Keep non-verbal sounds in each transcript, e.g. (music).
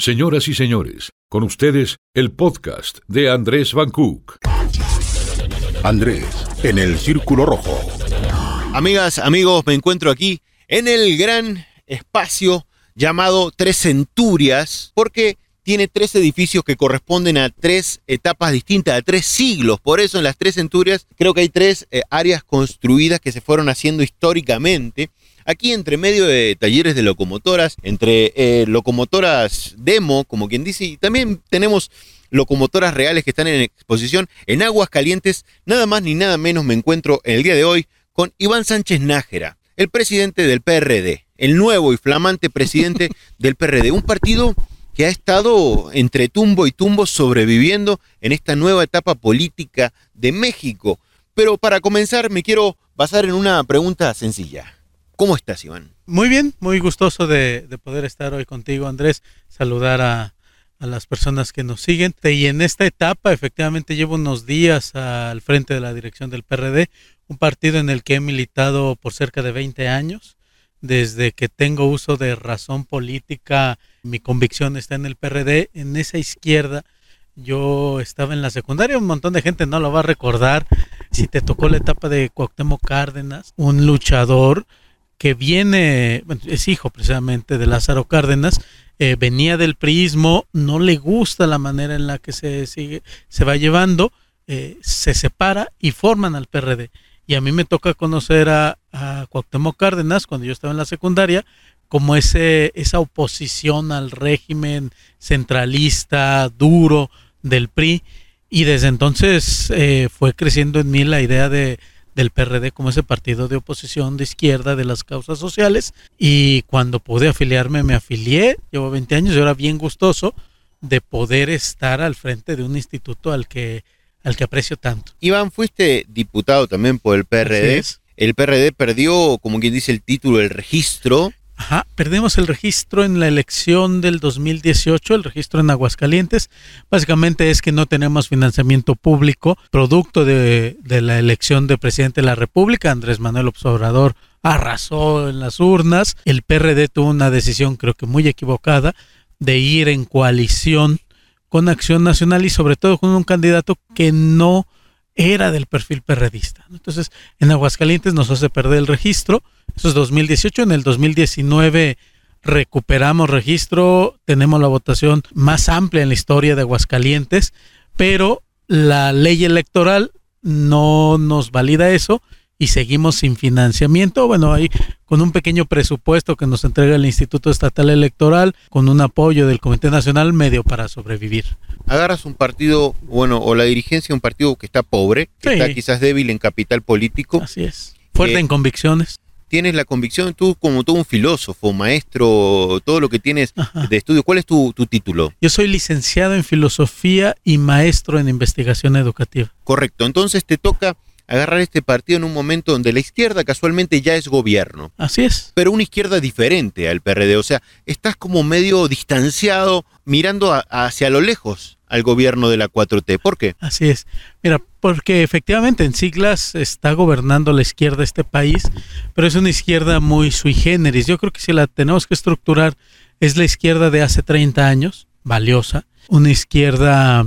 Señoras y señores, con ustedes el podcast de Andrés Van Cook. Andrés, en el Círculo Rojo. Amigas, amigos, me encuentro aquí en el gran espacio llamado Tres Centurias, porque tiene tres edificios que corresponden a tres etapas distintas, a tres siglos. Por eso en las tres centurias creo que hay tres eh, áreas construidas que se fueron haciendo históricamente. Aquí entre medio de talleres de locomotoras, entre eh, locomotoras demo, como quien dice, y también tenemos locomotoras reales que están en exposición en Aguas Calientes. Nada más ni nada menos me encuentro el día de hoy con Iván Sánchez Nájera, el presidente del PRD, el nuevo y flamante presidente (laughs) del PRD, un partido que ha estado entre tumbo y tumbo sobreviviendo en esta nueva etapa política de México. Pero para comenzar me quiero basar en una pregunta sencilla. ¿Cómo estás, Iván? Muy bien, muy gustoso de, poder estar hoy contigo, Andrés. Saludar a, a, las personas que nos siguen. Y en esta etapa, efectivamente, llevo unos días al frente de la dirección del PRD, un partido en el que he militado por cerca de 20 años desde que tengo uso de razón política, mi convicción está en el PRD, en esa izquierda. Yo estaba en la secundaria, un montón de gente no lo va a recordar. Si te tocó la etapa de Cuauhtémoc Cárdenas, un luchador que viene, es hijo precisamente de Lázaro Cárdenas, eh, venía del priismo, no le gusta la manera en la que se sigue, se va llevando, eh, se separa y forman al PRD. Y a mí me toca conocer a, a Cárdenas cuando yo estaba en la secundaria, como ese, esa oposición al régimen centralista, duro del PRI. Y desde entonces eh, fue creciendo en mí la idea de, del PRD como ese partido de oposición de izquierda de las causas sociales. Y cuando pude afiliarme, me afilié. Llevo 20 años y ahora bien gustoso de poder estar al frente de un instituto al que al que aprecio tanto. Iván, fuiste diputado también por el PRD. El PRD perdió, como quien dice el título, el registro. Ajá, perdimos el registro en la elección del 2018, el registro en Aguascalientes. Básicamente es que no tenemos financiamiento público, producto de, de la elección de presidente de la República. Andrés Manuel Obrador arrasó en las urnas. El PRD tuvo una decisión, creo que muy equivocada, de ir en coalición con Acción Nacional y sobre todo con un candidato que no era del perfil perredista. Entonces, en Aguascalientes nos hace perder el registro. Eso es 2018. En el 2019 recuperamos registro, tenemos la votación más amplia en la historia de Aguascalientes, pero la ley electoral no nos valida eso y seguimos sin financiamiento. Bueno, ahí con un pequeño presupuesto que nos entrega el Instituto Estatal Electoral, con un apoyo del Comité Nacional medio para sobrevivir. Agarras un partido, bueno, o la dirigencia de un partido que está pobre, que está quizás débil en capital político. Así es. Fuerte en convicciones. Tienes la convicción, tú como todo un filósofo, maestro, todo lo que tienes de estudio. ¿Cuál es tu, tu título? Yo soy licenciado en filosofía y maestro en investigación educativa. Correcto. Entonces te toca agarrar este partido en un momento donde la izquierda casualmente ya es gobierno. Así es. Pero una izquierda diferente al PRD. O sea, estás como medio distanciado, mirando hacia lo lejos al gobierno de la 4T. ¿Por qué? Así es. Mira, porque efectivamente en siglas está gobernando la izquierda este país, pero es una izquierda muy sui generis. Yo creo que si la tenemos que estructurar, es la izquierda de hace 30 años, valiosa, una izquierda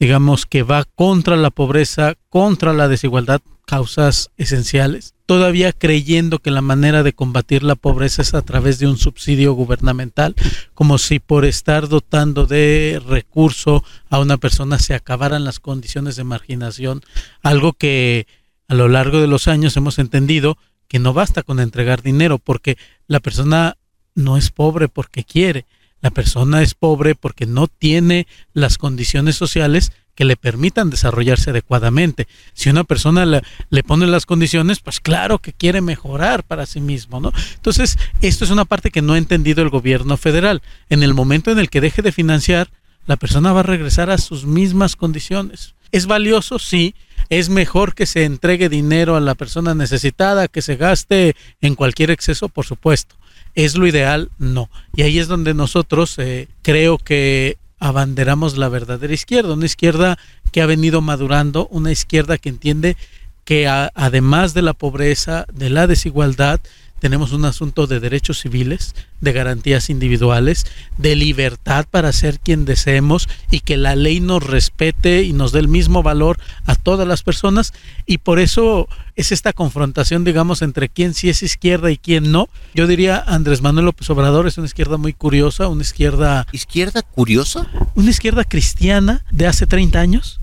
digamos, que va contra la pobreza, contra la desigualdad, causas esenciales, todavía creyendo que la manera de combatir la pobreza es a través de un subsidio gubernamental, como si por estar dotando de recurso a una persona se acabaran las condiciones de marginación, algo que a lo largo de los años hemos entendido que no basta con entregar dinero, porque la persona no es pobre porque quiere, la persona es pobre porque no tiene las condiciones sociales que le permitan desarrollarse adecuadamente. Si una persona le, le, pone las condiciones, pues claro que quiere mejorar para sí mismo, ¿no? Entonces, esto es una parte que no ha entendido el gobierno federal. En el momento en el que deje de financiar, la persona va a regresar a sus mismas condiciones. ¿Es valioso? Sí. ¿Es mejor que se entregue dinero a la persona necesitada, que se gaste en cualquier exceso? Por supuesto. ¿Es lo ideal? No. Y ahí es donde nosotros eh, creo que abanderamos la verdadera izquierda, una izquierda que ha venido madurando, una izquierda que entiende que además de la pobreza, de la desigualdad, tenemos un asunto de derechos civiles, de garantías individuales, de libertad para ser quien deseemos y que la ley nos respete y nos dé el mismo valor a todas las personas y por eso es esta confrontación, digamos, entre quién sí es izquierda y quién no. Yo diría Andrés Manuel López Obrador es una izquierda muy curiosa, una izquierda... ¿Izquierda curiosa? Una izquierda cristiana de hace 30 años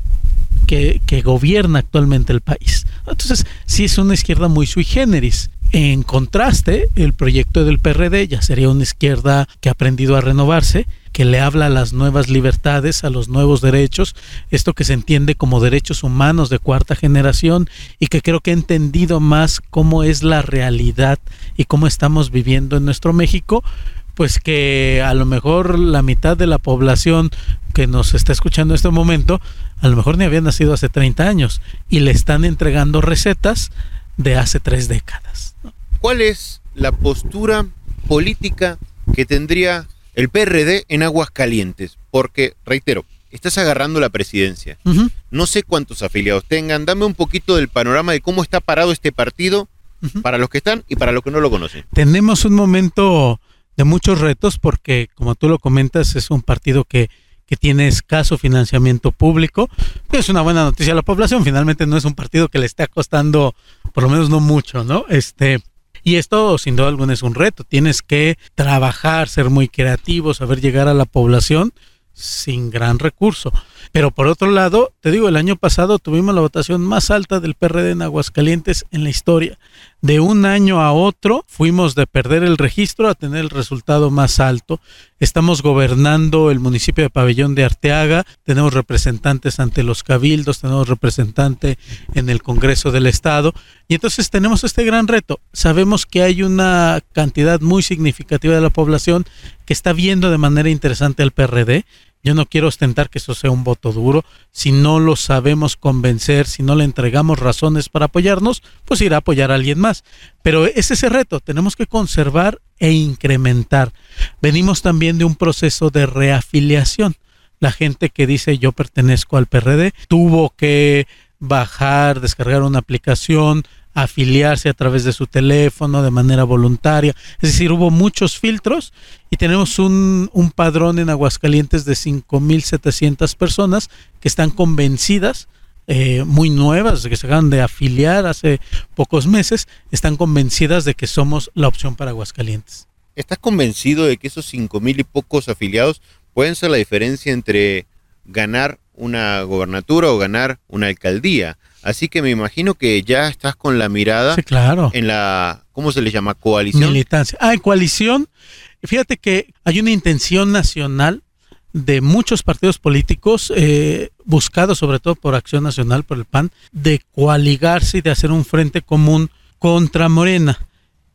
que, que, gobierna actualmente el país. Entonces, sí es una izquierda muy sui generis. En contraste, el proyecto del PRD ya sería una izquierda que ha aprendido a renovarse, que le habla a las nuevas libertades, a los nuevos derechos, esto que se entiende como derechos humanos de cuarta generación y que creo que ha entendido más cómo es la realidad y cómo estamos viviendo en nuestro México, pues que a lo mejor la mitad de la población que nos está escuchando en este momento, a lo mejor ni había nacido hace 30 años y le están entregando recetas de hace tres décadas. ¿Cuál es la postura política que tendría el PRD en aguas calientes? Porque, reitero, estás agarrando la presidencia. Uh -huh. No sé cuántos afiliados tengan. Dame un poquito del panorama de cómo está parado este partido uh -huh. para los que están y para los que no lo conocen. Tenemos un momento de muchos retos porque, como tú lo comentas, es un partido que que tiene escaso financiamiento público. Es una buena noticia a la población. Finalmente no es un partido que le esté costando, por lo menos no mucho, ¿no? Este, y esto sin duda alguna es un reto. Tienes que trabajar, ser muy creativo, saber llegar a la población sin gran recurso. Pero por otro lado, te digo, el año pasado tuvimos la votación más alta del PRD en Aguascalientes en la historia. De un año a otro fuimos de perder el registro a tener el resultado más alto. Estamos gobernando el municipio de Pabellón de Arteaga, tenemos representantes ante los cabildos, tenemos representante en el Congreso del Estado y entonces tenemos este gran reto. Sabemos que hay una cantidad muy significativa de la población que está viendo de manera interesante al PRD, yo no quiero ostentar que eso sea un voto duro. Si no lo sabemos convencer, si no le entregamos razones para apoyarnos, pues irá a apoyar a alguien más. Pero es ese reto, tenemos que conservar e incrementar. Venimos también de un proceso de reafiliación. La gente que dice yo pertenezco al PRD tuvo que bajar, descargar una aplicación, afiliarse a través de su teléfono de manera voluntaria. Es decir, hubo muchos filtros y tenemos un, un padrón en Aguascalientes de 5.700 personas que están convencidas, eh, muy nuevas, que se acaban de afiliar hace pocos meses, están convencidas de que somos la opción para Aguascalientes. ¿Estás convencido de que esos 5.000 y pocos afiliados pueden ser la diferencia entre ganar una gobernatura o ganar una alcaldía? Así que me imagino que ya estás con la mirada sí, claro. en la, ¿cómo se le llama? Coalición. Militancia. Ah, en coalición. Fíjate que hay una intención nacional de muchos partidos políticos, eh, buscados sobre todo por Acción Nacional, por el PAN, de coaligarse y de hacer un frente común contra Morena.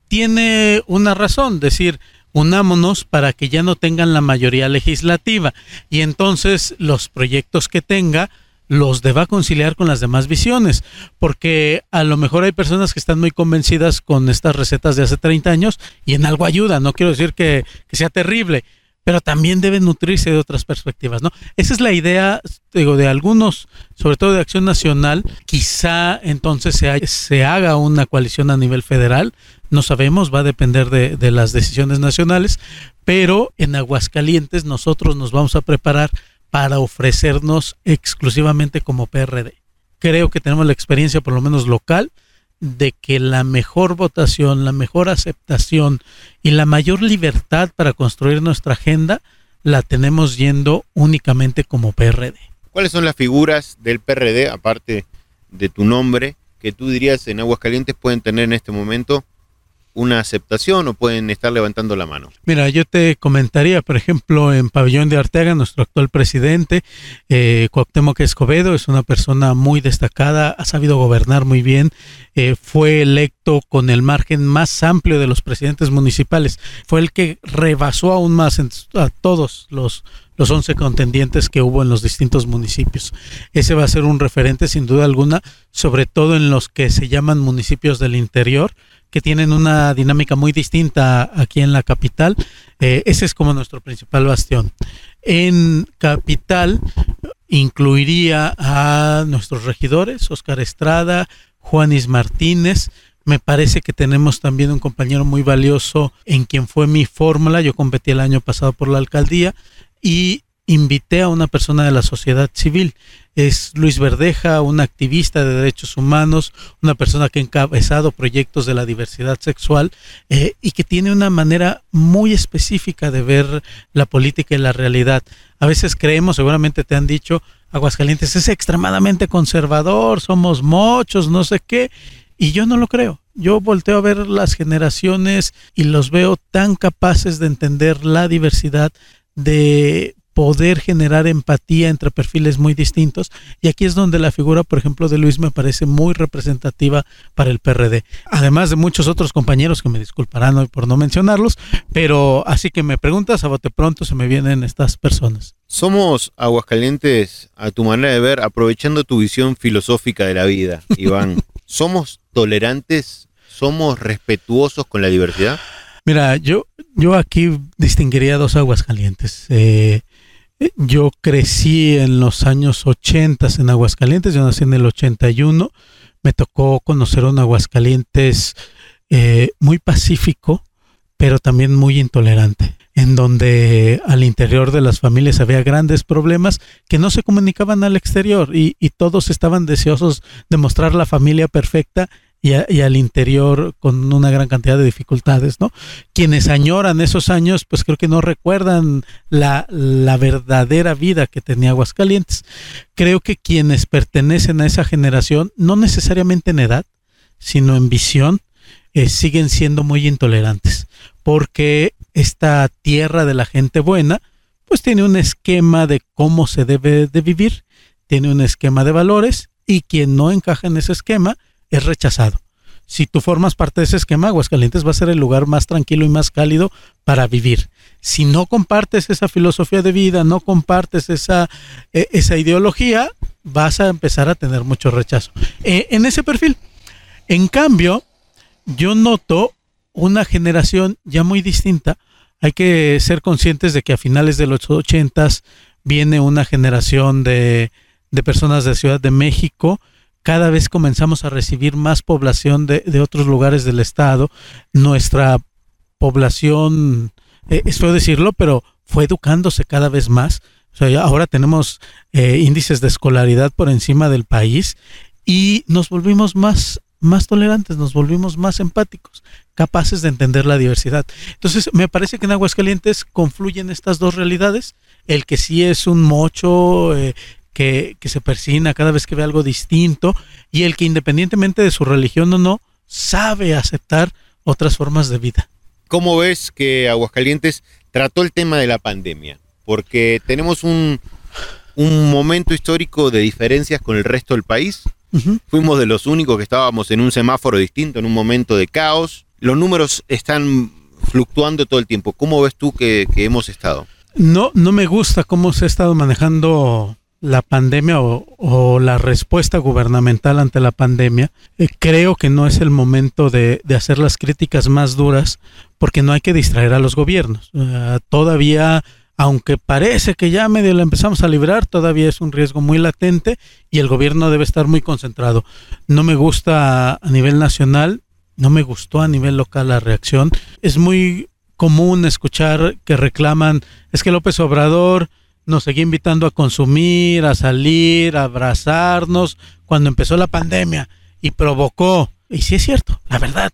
Tiene una razón, decir, unámonos para que ya no tengan la mayoría legislativa. Y entonces los proyectos que tenga los deba conciliar con las demás visiones, porque a lo mejor hay personas que están muy convencidas con estas recetas de hace 30 años y en algo ayuda, no quiero decir que, que sea terrible, pero también deben nutrirse de otras perspectivas, ¿no? Esa es la idea, digo, de algunos, sobre todo de Acción Nacional, quizá entonces se, se haga una coalición a nivel federal, no sabemos, va a depender de, de las decisiones nacionales, pero en Aguascalientes nosotros nos vamos a preparar para ofrecernos exclusivamente como PRD. Creo que tenemos la experiencia, por lo menos local, de que la mejor votación, la mejor aceptación y la mayor libertad para construir nuestra agenda la tenemos yendo únicamente como PRD. ¿Cuáles son las figuras del PRD, aparte de tu nombre, que tú dirías en Aguascalientes pueden tener en este momento una aceptación o pueden estar levantando la mano? Mira, yo te comentaría, por ejemplo, en Pabellón de Arteaga, nuestro actual presidente, eh, Cuauhtémoc Escobedo, es una persona muy destacada, ha sabido gobernar muy bien, eh, fue electo con el margen más amplio de los presidentes municipales, fue el que rebasó aún más a todos los los 11 contendientes que hubo en los distintos municipios. Ese va a ser un referente sin duda alguna, sobre todo en los que se llaman municipios del interior, que tienen una dinámica muy distinta aquí en la capital. Eh, ese es como nuestro principal bastión. En capital incluiría a nuestros regidores, Oscar Estrada, Juanis Martínez, Me parece que tenemos también un compañero muy valioso en quien fue mi fórmula. Yo competí el año pasado por la alcaldía y invité a una persona de la sociedad civil. Es Luis Verdeja, un activista de derechos humanos, una persona que ha encabezado proyectos de la diversidad sexual eh, y que tiene una manera muy específica de ver la política y la realidad. A veces creemos, seguramente te han dicho, Aguascalientes es extremadamente conservador, somos mochos, no sé qué, y yo no lo creo. Yo volteo a ver las generaciones y los veo tan capaces de entender la diversidad, de poder generar empatía entre perfiles muy distintos. Y aquí es donde la figura, por ejemplo, de Luis me parece muy representativa para el PRD. Además de muchos otros compañeros que me disculparán hoy por no mencionarlos, pero así que me preguntas, a bote pronto se me vienen estas personas. Somos aguascalientes, a tu manera de ver, aprovechando tu visión filosófica de la vida, (laughs) Iván. ¿Somos tolerantes? ¿Somos respetuosos con la diversidad? Mira, yo, yo aquí distinguiría dos Aguascalientes. Eh, yo crecí en los años 80 en Aguascalientes, yo nací en el 81, me tocó conocer un Aguascalientes eh, muy pacífico, pero también muy intolerante, en donde al interior de las familias había grandes problemas que no se comunicaban al exterior y, y todos estaban deseosos de mostrar la familia perfecta y, al interior con una gran cantidad de dificultades, ¿no? Quienes añoran esos años, pues creo que no recuerdan la, la verdadera vida que tenía Aguascalientes. Creo que quienes pertenecen a esa generación, no necesariamente en edad, sino en visión, eh, siguen siendo muy intolerantes, porque esta tierra de la gente buena, pues tiene un esquema de cómo se debe de vivir, tiene un esquema de valores, y quien no encaja en ese esquema, es rechazado. Si tú formas parte de ese esquema, Aguascalientes va a ser el lugar más tranquilo y más cálido para vivir. Si no compartes esa filosofía de vida, no compartes esa, e, esa ideología, vas a empezar a tener mucho rechazo. E, en ese perfil. En cambio, yo noto una generación ya muy distinta. Hay que ser conscientes de que a finales de los ochentas viene una generación de, de personas de Ciudad de México cada vez comenzamos a recibir más población de, otros lugares del estado. Nuestra población, eh, es feo decirlo, pero fue educándose cada vez más. O sea, ahora tenemos eh, índices de escolaridad por encima del país y nos volvimos más, más tolerantes, nos volvimos más empáticos, capaces de entender la diversidad. Entonces, me parece que en Aguascalientes confluyen estas dos realidades, el que sí es un mocho, eh, que, se persina cada vez que ve algo distinto y el que independientemente de su religión o no, sabe aceptar otras formas de vida. ¿Cómo ves que Aguascalientes trató el tema de la pandemia? Porque tenemos un, un momento histórico de diferencias con el resto del país. Fuimos de los únicos que estábamos en un semáforo distinto, en un momento de caos. Los números están fluctuando todo el tiempo. ¿Cómo ves tú que, que hemos estado? No, no me gusta cómo se ha estado manejando la pandemia o, la respuesta gubernamental ante la pandemia, eh, creo que no es el momento de, hacer las críticas más duras porque no hay que distraer a los gobiernos. Eh, todavía, aunque parece que ya medio lo empezamos a librar, todavía es un riesgo muy latente y el gobierno debe estar muy concentrado. No me gusta a nivel nacional, no me gustó a nivel local la reacción. Es muy común escuchar que reclaman, es que López Obrador nos seguía invitando a consumir, a salir, a abrazarnos cuando empezó la pandemia y provocó, y sí es cierto, la verdad,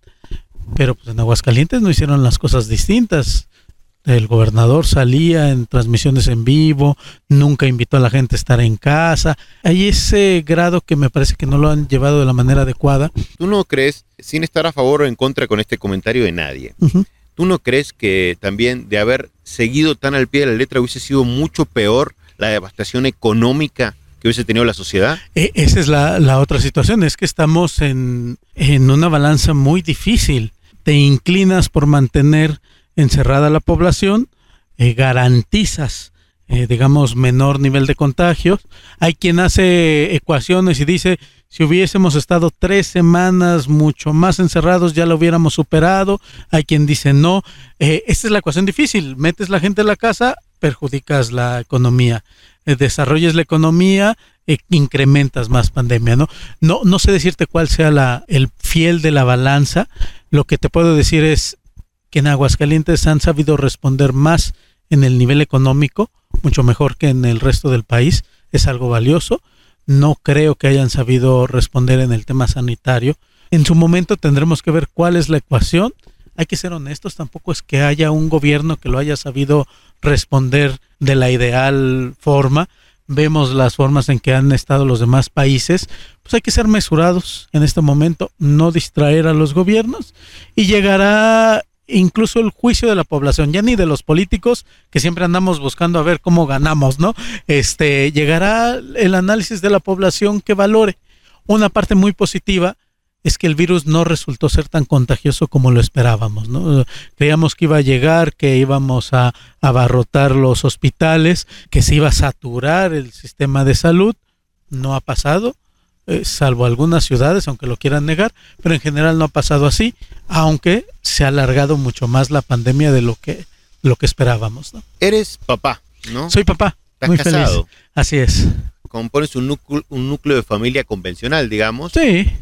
pero pues en Aguascalientes no hicieron las cosas distintas. El gobernador salía en transmisiones en vivo, nunca invitó a la gente a estar en casa. Hay ese grado que me parece que no lo han llevado de la manera adecuada. ¿Tú no crees, sin estar a favor o en contra con este comentario de nadie, ¿Tú no crees que también de haber seguido tan al pie de la letra hubiese sido mucho peor la devastación económica que hubiese tenido la sociedad? E, esa es la, otra situación, es que estamos en, una balanza muy difícil. Te inclinas por mantener encerrada la población, eh, garantizas eh, digamos, menor nivel de contagios. Hay quien hace ecuaciones y dice, si hubiésemos estado tres semanas mucho más encerrados, ya lo hubiéramos superado. Hay quien dice no. Eh, esta es la ecuación difícil. Metes la gente en la casa, perjudicas la economía. Eh, desarrolles la economía, eh, incrementas más pandemia, ¿no? No, no sé decirte cuál sea la, el fiel de la balanza. Lo que te puedo decir es que en Aguascalientes han sabido responder más en el nivel económico, mucho mejor que en el resto del país. Es algo valioso. No creo que hayan sabido responder en el tema sanitario. En su momento tendremos que ver cuál es la ecuación. Hay que ser honestos, tampoco es que haya un gobierno que lo haya sabido responder de la ideal forma. Vemos las formas en que han estado los demás países. Pues hay que ser mesurados en este momento, no distraer a los gobiernos y llegará incluso el juicio de la población, ya ni de los políticos que siempre andamos buscando a ver cómo ganamos, ¿no? Este llegará el análisis de la población que valore. Una parte muy positiva es que el virus no resultó ser tan contagioso como lo esperábamos. ¿no? Creíamos que iba a llegar, que íbamos a abarrotar los hospitales, que se iba a saturar el sistema de salud. No ha pasado, eh, salvo algunas ciudades, aunque lo quieran negar, pero en general no ha pasado así, aunque se ha alargado mucho más la pandemia de lo que, lo que esperábamos. ¿no? Eres papá, ¿no? Soy papá. ¿Estás muy casado? feliz. Así es. Compones un núcleo, un núcleo de familia convencional, digamos. Sí,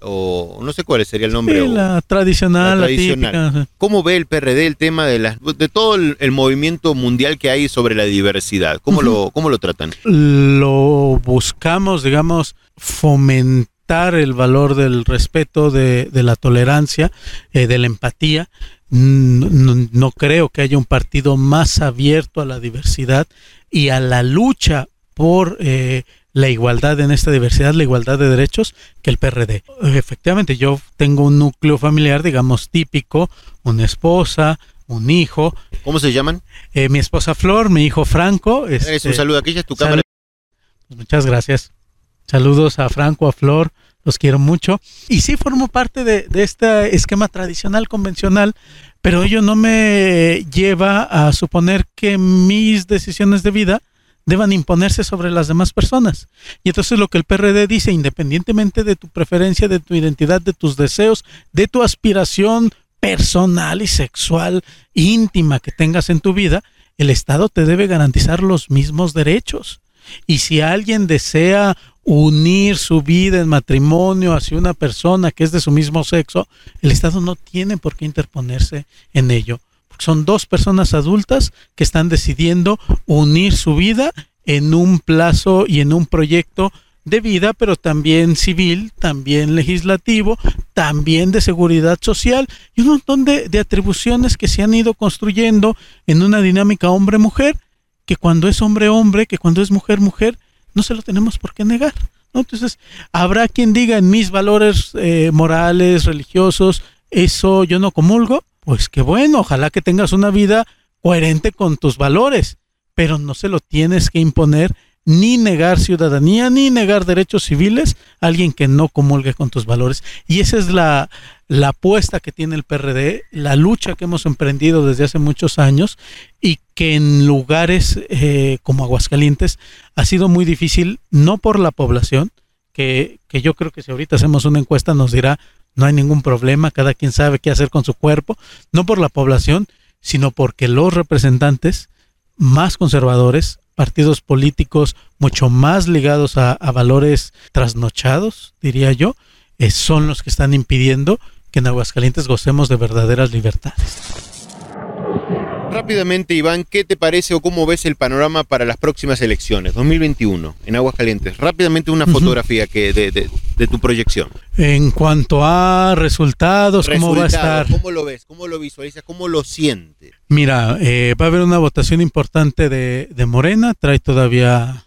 O no sé cuál sería el nombre. sí, la tradicional, la tradicional. típica. ¿Cómo ve el PRD el tema de las de todo el, el movimiento mundial que hay sobre la diversidad? ¿Cómo lo cómo lo tratan? lo buscamos, digamos, fomentar el valor del respeto, de, de la tolerancia, eh, de la empatía. No, no- no creo que haya un partido más abierto a la diversidad y a la lucha por eh, la igualdad en esta diversidad, la igualdad de derechos, que el PRD. Efectivamente, yo tengo un núcleo familiar, digamos, típico, una esposa, un hijo, ¿Cómo se llaman? eh, mi esposa Flor, mi hijo Franco. Es este, un saludo aquí, ya es tu cámara. pues muchas gracias. Saludos a Franco, a Flor, los quiero mucho. Y sí formo parte de, de este esquema tradicional, convencional, pero ello no me lleva a suponer que mis decisiones de vida deban imponerse sobre las demás personas. Y entonces lo que el PRD dice, independientemente de tu preferencia, de tu identidad, de tus deseos, de tu aspiración personal y sexual íntima que tengas en tu vida, el Estado te debe garantizar los mismos derechos. Y si alguien desea unir su vida en matrimonio hacia una persona que es de su mismo sexo, el Estado no tiene por qué interponerse en ello. Son dos personas adultas que están decidiendo unir su vida en un plazo y en un proyecto de vida, pero también civil, también legislativo, también de seguridad social y un montón de, de atribuciones que se han ido construyendo en una dinámica hombre-mujer que cuando es hombre-hombre, que cuando es mujer-mujer, no se lo tenemos por qué negar. ¿no? Entonces, habrá quien diga en mis valores eh, morales, religiosos, eso yo no comulgo. Pues que bueno, ojalá que tengas una vida coherente con tus valores, pero no se lo tienes que imponer ni negar ciudadanía, ni negar derechos civiles a alguien que no comulgue con tus valores. Y esa es la, la apuesta que tiene el PRD, la lucha que hemos emprendido desde hace muchos años y que en lugares eh, como Aguascalientes ha sido muy difícil, no por la población, que, que yo creo que si ahorita hacemos una encuesta nos dirá no hay ningún problema, cada quien sabe qué hacer con su cuerpo, no por la población, sino porque los representantes más conservadores, partidos políticos mucho más ligados a, valores trasnochados, diría yo, eh, son los que están impidiendo que en Aguascalientes gocemos de verdaderas libertades. Rápidamente, Iván, ¿qué te parece o cómo ves el panorama para las próximas elecciones, 2021, en Aguascalientes? Rápidamente una fotografía que de, de- de tu proyección. En cuanto a resultados, ¿cómo va a estar? ¿Cómo lo ves? ¿Cómo lo visualizas? ¿Cómo lo sientes? Mira, eh, va a haber una votación importante de, de Morena, trae todavía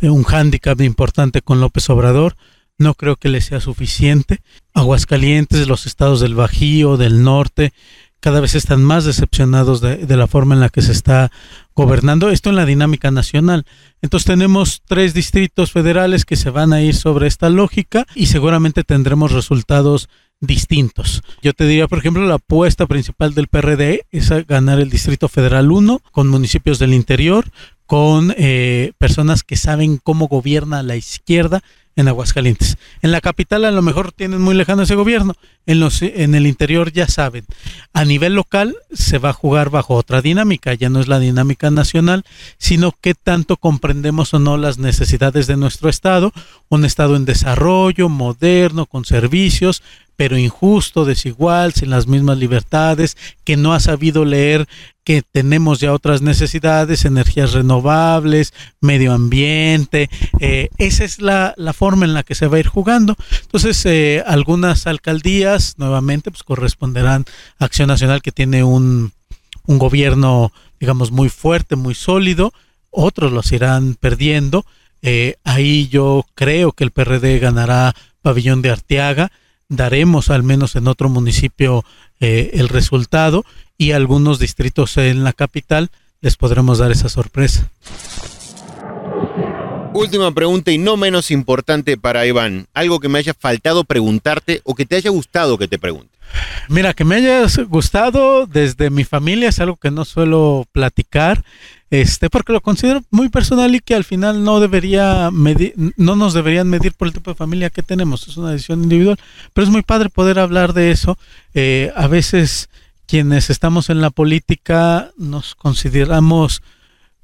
eh, un hándicap importante con López Obrador, no creo que le sea suficiente. Aguascalientes, los estados del Bajío, del norte, cada vez están más decepcionados de, de la forma en la que se está gobernando, esto en la dinámica nacional. Entonces tenemos tres distritos federales que se van a ir sobre esta lógica y seguramente tendremos resultados distintos. Yo te diría, por ejemplo, la apuesta principal del PRD es a ganar el Distrito Federal 1 con municipios del interior, con eh, personas que saben cómo gobierna la izquierda en Aguascalientes. En la capital a lo mejor tienen muy lejano ese gobierno, en, los, en el interior ya saben. A nivel local se va a jugar bajo otra dinámica, ya no es la dinámica nacional, sino que tanto comprendemos o no las necesidades de nuestro Estado, un Estado en desarrollo, moderno, con servicios, pero injusto, desigual, sin las mismas libertades, que no ha sabido leer que tenemos ya otras necesidades, energías renovables, medio ambiente. Eh, esa es la, forma en la que se va a ir jugando. Entonces, eh, algunas alcaldías, nuevamente, pues corresponderán a Acción Nacional, que tiene un, un gobierno, digamos, muy fuerte, muy sólido. Otros los irán perdiendo. Eh, ahí yo creo que el PRD ganará Pabellón de Arteaga daremos al menos en otro municipio eh, el resultado y algunos distritos en la capital les podremos dar esa sorpresa. Última pregunta y no menos importante para Iván. Algo que me haya faltado preguntarte o que te haya gustado que te pregunte. Mira, que me haya gustado desde mi familia es algo que no suelo platicar este, porque lo considero muy personal y que al final no debería medir, no nos deberían medir por el tipo de familia que tenemos, es una decisión individual, pero es muy padre poder hablar de eso. Eh, a veces quienes estamos en la política nos consideramos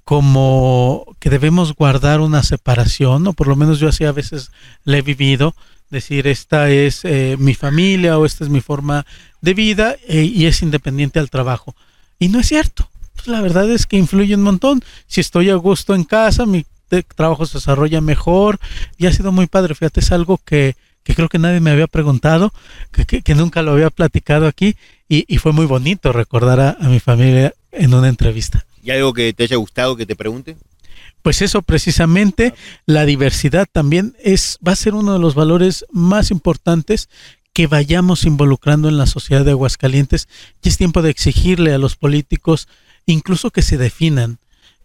como que debemos guardar una separación, o por lo menos yo así a veces la he vivido, decir esta es eh, mi familia o esta es mi forma de vida eh, y es independiente al trabajo. Y no es cierto pues la verdad es que influye un montón. Si estoy a gusto en casa, mi trabajo se desarrolla mejor y ha sido muy padre. Fíjate, es algo que, creo que nadie me había preguntado, que, nunca lo había platicado aquí y, fue muy bonito recordar a, mi familia en una entrevista. ¿Y algo que te haya gustado que te pregunte? Pues eso precisamente, la diversidad también es, va a ser uno de los valores más importantes que vayamos involucrando en la sociedad de Aguascalientes y es tiempo de exigirle a los políticos incluso que se definan.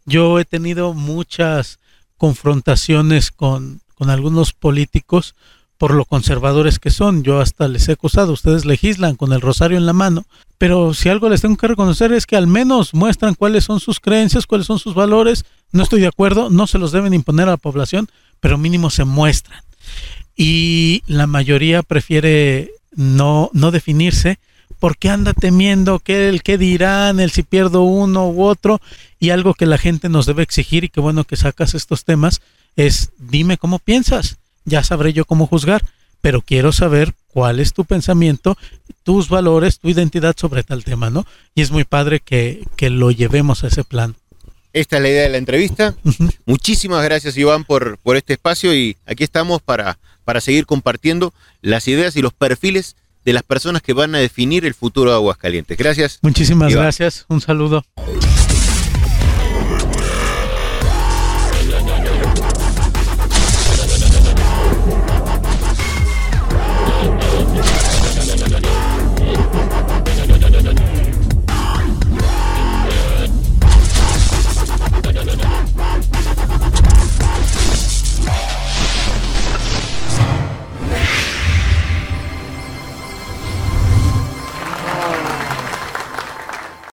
Yo he tenido muchas confrontaciones con, con algunos políticos por lo conservadores que son. Yo hasta les he acusado, ustedes legislan con el rosario en la mano, pero si algo les tengo que reconocer es que al menos muestran cuáles son sus creencias, cuáles son sus valores. No estoy de acuerdo, no se los deben imponer a la población, pero mínimo se muestran. Y la mayoría prefiere no, no definirse porque anda temiendo que el que dirán, el si pierdo uno u otro, y algo que la gente nos debe exigir y que bueno que sacas estos temas es dime cómo piensas, ya sabré yo cómo juzgar, pero quiero saber cuál es tu pensamiento, tus valores, tu identidad sobre tal tema, ¿no? Y es muy padre que, que lo llevemos a ese plan. Esta es la idea de la entrevista. Muchísimas gracias Iván por, por este espacio y aquí estamos para, para seguir compartiendo las ideas y los perfiles de las personas que van a definir el futuro de Aguascalientes. Gracias. Muchísimas gracias. Un saludo.